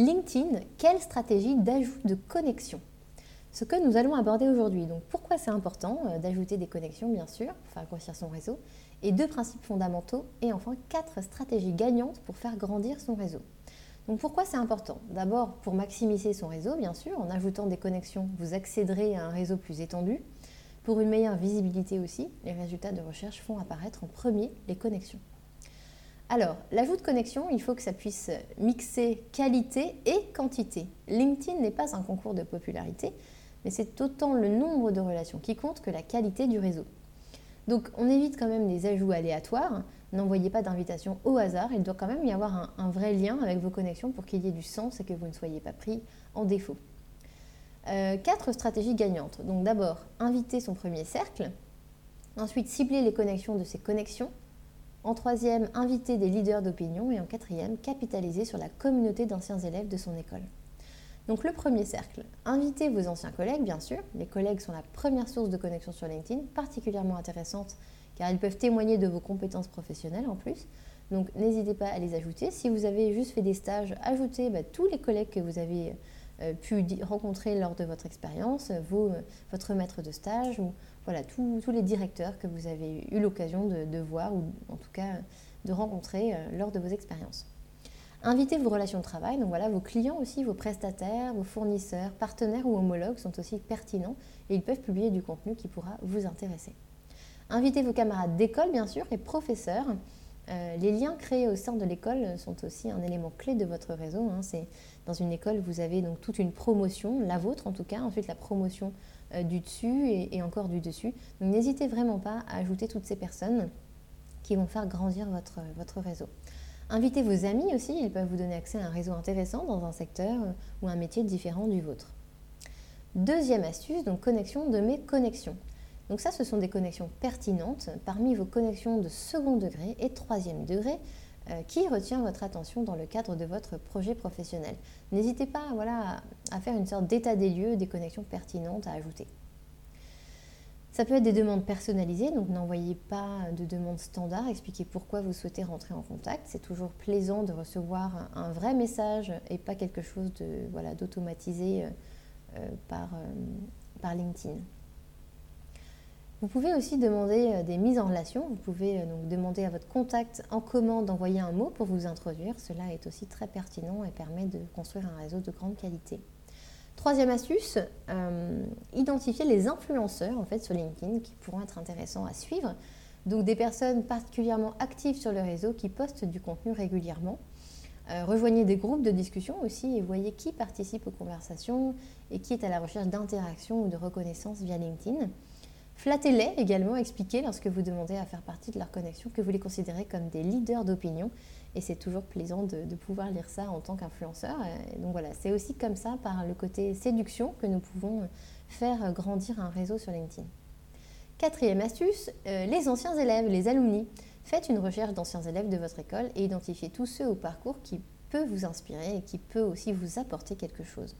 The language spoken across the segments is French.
LinkedIn, quelle stratégie d'ajout de connexion? Ce que nous allons aborder aujourd'hui. Donc pourquoi c'est important euh, d'ajouter des connexions, bien sûr, pour faire grossir son réseau, et deux principes fondamentaux, et enfin quatre stratégies gagnantes pour faire grandir son réseau. Donc pourquoi c'est important? D'abord pour maximiser son réseau, bien sûr, en ajoutant des connexions, vous accéderez à un réseau plus étendu. Pour une meilleure visibilité aussi, les résultats de recherche font apparaître en premier les connexions. Alors, l'ajout de connexion, il faut que ça puisse mixer qualité et quantité. LinkedIn n'est pas un concours de popularité, mais c'est autant le nombre de relations qui compte que la qualité du réseau. Donc, on évite quand même les ajouts aléatoires. N'envoyez pas d'invitation au hasard. Il doit quand même y avoir un, vrai lien avec vos connexions pour qu'il y ait du sens et que vous ne soyez pas pris en défaut. Euh, quatre stratégies gagnantes. Donc, d'abord, inviter son premier cercle. Ensuite, cibler les connexions de ses connexions en troisième, inviter des leaders d'opinion. Et en quatrième, capitaliser sur la communauté d'anciens élèves de son école. Donc le premier cercle, invitez vos anciens collègues, bien sûr. Les collègues sont la première source de connexion sur LinkedIn, particulièrement intéressante car ils peuvent témoigner de vos compétences professionnelles en plus. Donc n'hésitez pas à les ajouter. Si vous avez juste fait des stages, ajoutez bah, tous les collègues que vous avez euh, pu rencontrer lors de votre expérience, votre maître de stage ou voilà, tous, les directeurs que vous avez eu l'occasion de, voir ou en tout cas de rencontrer euh, lors de vos expériences. Invitez vos relations de travail, donc voilà, vos clients aussi, vos prestataires, vos fournisseurs, partenaires ou homologues sont aussi pertinents et ils peuvent publier du contenu qui pourra vous intéresser. Invitez vos camarades d'école, bien sûr, les professeurs. Euh, les liens créés au sein de l'école sont aussi un élément clé de votre réseau. Hein. Dans une école, vous avez donc toute une promotion, la vôtre en tout cas, ensuite la promotion euh, du dessus et, encore du dessus. N'hésitez vraiment pas à ajouter toutes ces personnes qui vont faire grandir votre, votre réseau. Invitez vos amis aussi, ils peuvent vous donner accès à un réseau intéressant dans un secteur ou un métier différent du vôtre. Deuxième astuce, donc connexion de mes connexions. Donc ça, ce sont des connexions pertinentes parmi vos connexions de second degré et troisième degré euh, qui retient votre attention dans le cadre de votre projet professionnel? N'hésitez pas voilà, à faire une sorte d'état des lieux des connexions pertinentes à ajouter. Ça peut être des demandes personnalisées, donc n'envoyez pas de demandes standards, expliquez pourquoi vous souhaitez rentrer en contact. C'est toujours plaisant de recevoir un vrai message et pas quelque chose voilà d'automatisé euh, euh, par, par LinkedIn. Vous pouvez aussi demander euh, des mises en relation. Vous pouvez euh, donc demander à votre contact en commun d'envoyer un mot pour vous introduire. Cela est aussi très pertinent et permet de construire un réseau de grande qualité. Troisième astuce, euh, identifier les influenceurs en fait sur LinkedIn qui pourront être intéressants à suivre. Donc des personnes particulièrement actives sur le réseau qui postent du contenu régulièrement. rejoignez des groupes de discussion aussi et voyez qui participe aux conversations et qui est à la recherche d'interaction ou de reconnaissance via LinkedIn. Flattez-les également, expliquez lorsque vous demandez à faire partie de leur connexion que vous les considérez comme des leaders d'opinion. Et c'est toujours plaisant de, pouvoir lire ça en tant qu'influenceur. Donc voilà, c'est aussi comme ça, par le côté séduction, que nous pouvons faire grandir un réseau sur LinkedIn. Quatrième astuce, euh, les anciens élèves, les alumni. Faites une recherche d'anciens élèves de votre école et identifiez tous ceux au parcours qui peut vous inspirer et qui peut aussi vous apporter quelque chose.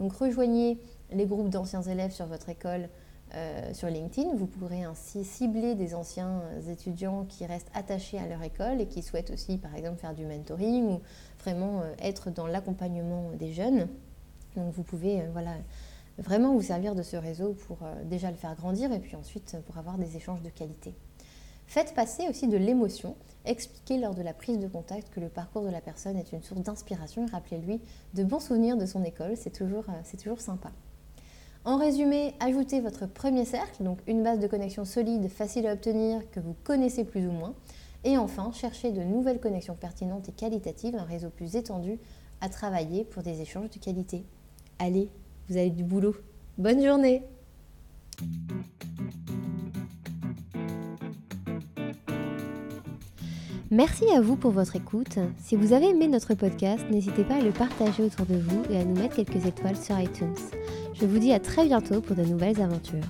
Donc rejoignez les groupes d'anciens élèves sur votre école euh, sur LinkedIn. Vous pourrez ainsi cibler des anciens étudiants qui restent attachés à leur école et qui souhaitent aussi, par exemple, faire du mentoring ou vraiment euh, être dans l'accompagnement des jeunes. Donc vous pouvez euh, voilà, vraiment vous servir de ce réseau pour déjà le faire grandir et puis ensuite pour avoir des échanges de qualité. Faites passer aussi de l'émotion. Expliquez lors de la prise de contact que le parcours de la personne est une source d'inspiration rappelez-lui de bons souvenirs de son école. C'est toujours sympa. En résumé, ajoutez votre premier cercle, donc une base de connexion solide, facile à obtenir, que vous connaissez plus ou moins. Et enfin, cherchez de nouvelles connexions pertinentes et qualitatives, un réseau plus étendu à travailler pour des échanges de qualité. Allez, vous avez du boulot. Bonne journée Merci à vous pour votre écoute. Si vous avez aimé notre podcast, n'hésitez pas à le partager autour de vous et à nous mettre quelques étoiles sur iTunes. Je vous dis à très bientôt pour de nouvelles aventures.